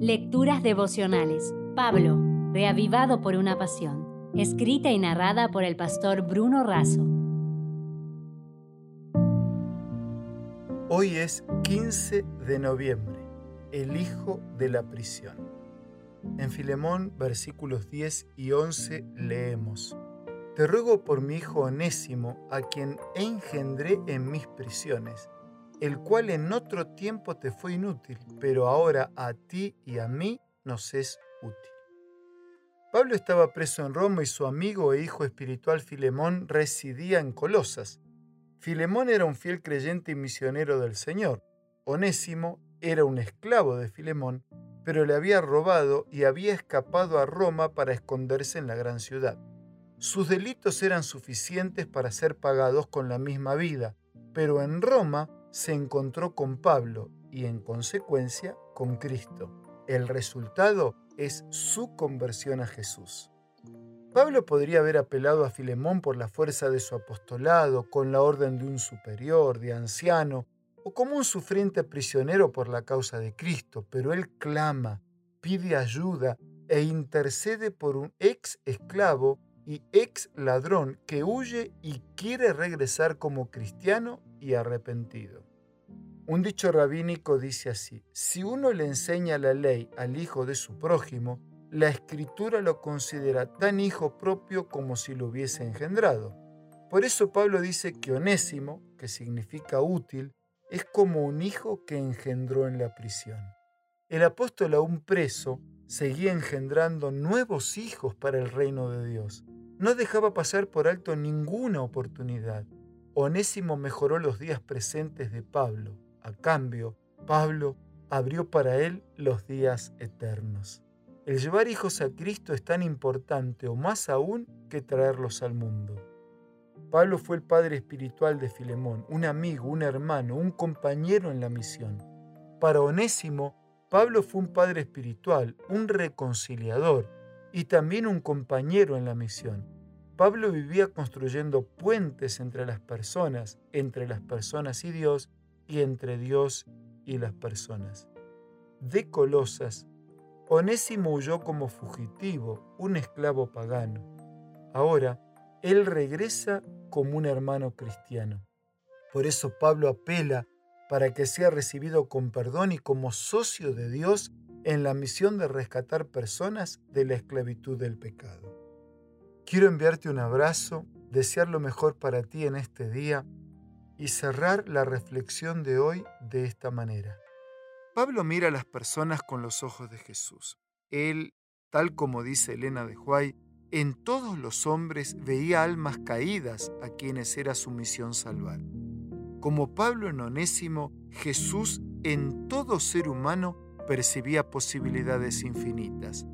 Lecturas devocionales. Pablo, reavivado por una pasión. Escrita y narrada por el pastor Bruno Razo. Hoy es 15 de noviembre, el hijo de la prisión. En Filemón, versículos 10 y 11 leemos, Te ruego por mi hijo Onésimo, a quien engendré en mis prisiones el cual en otro tiempo te fue inútil, pero ahora a ti y a mí nos es útil. Pablo estaba preso en Roma y su amigo e hijo espiritual Filemón residía en Colosas. Filemón era un fiel creyente y misionero del Señor. Onésimo era un esclavo de Filemón, pero le había robado y había escapado a Roma para esconderse en la gran ciudad. Sus delitos eran suficientes para ser pagados con la misma vida, pero en Roma se encontró con Pablo y en consecuencia con Cristo. El resultado es su conversión a Jesús. Pablo podría haber apelado a Filemón por la fuerza de su apostolado, con la orden de un superior, de anciano, o como un sufriente prisionero por la causa de Cristo, pero él clama, pide ayuda e intercede por un ex esclavo y ex ladrón que huye y quiere regresar como cristiano y arrepentido. Un dicho rabínico dice así, si uno le enseña la ley al hijo de su prójimo, la escritura lo considera tan hijo propio como si lo hubiese engendrado. Por eso Pablo dice que onésimo, que significa útil, es como un hijo que engendró en la prisión. El apóstol aún preso seguía engendrando nuevos hijos para el reino de Dios no dejaba pasar por alto ninguna oportunidad. Onésimo mejoró los días presentes de Pablo. A cambio, Pablo abrió para él los días eternos. El llevar hijos a Cristo es tan importante o más aún que traerlos al mundo. Pablo fue el padre espiritual de Filemón, un amigo, un hermano, un compañero en la misión. Para Onésimo, Pablo fue un padre espiritual, un reconciliador, y también un compañero en la misión. Pablo vivía construyendo puentes entre las personas, entre las personas y Dios, y entre Dios y las personas. De Colosas, Onésimo huyó como fugitivo, un esclavo pagano. Ahora, él regresa como un hermano cristiano. Por eso Pablo apela para que sea recibido con perdón y como socio de Dios en la misión de rescatar personas de la esclavitud del pecado. Quiero enviarte un abrazo, desear lo mejor para ti en este día y cerrar la reflexión de hoy de esta manera. Pablo mira a las personas con los ojos de Jesús. Él, tal como dice Elena de Huay, en todos los hombres veía almas caídas a quienes era su misión salvar. Como Pablo en Onésimo, Jesús en todo ser humano percibía posibilidades infinitas.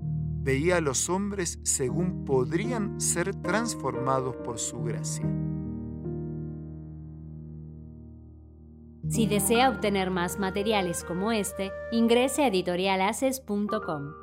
Veía a los hombres según podrían ser transformados por su gracia. Si desea obtener más materiales como este, ingrese a editorialaces.com.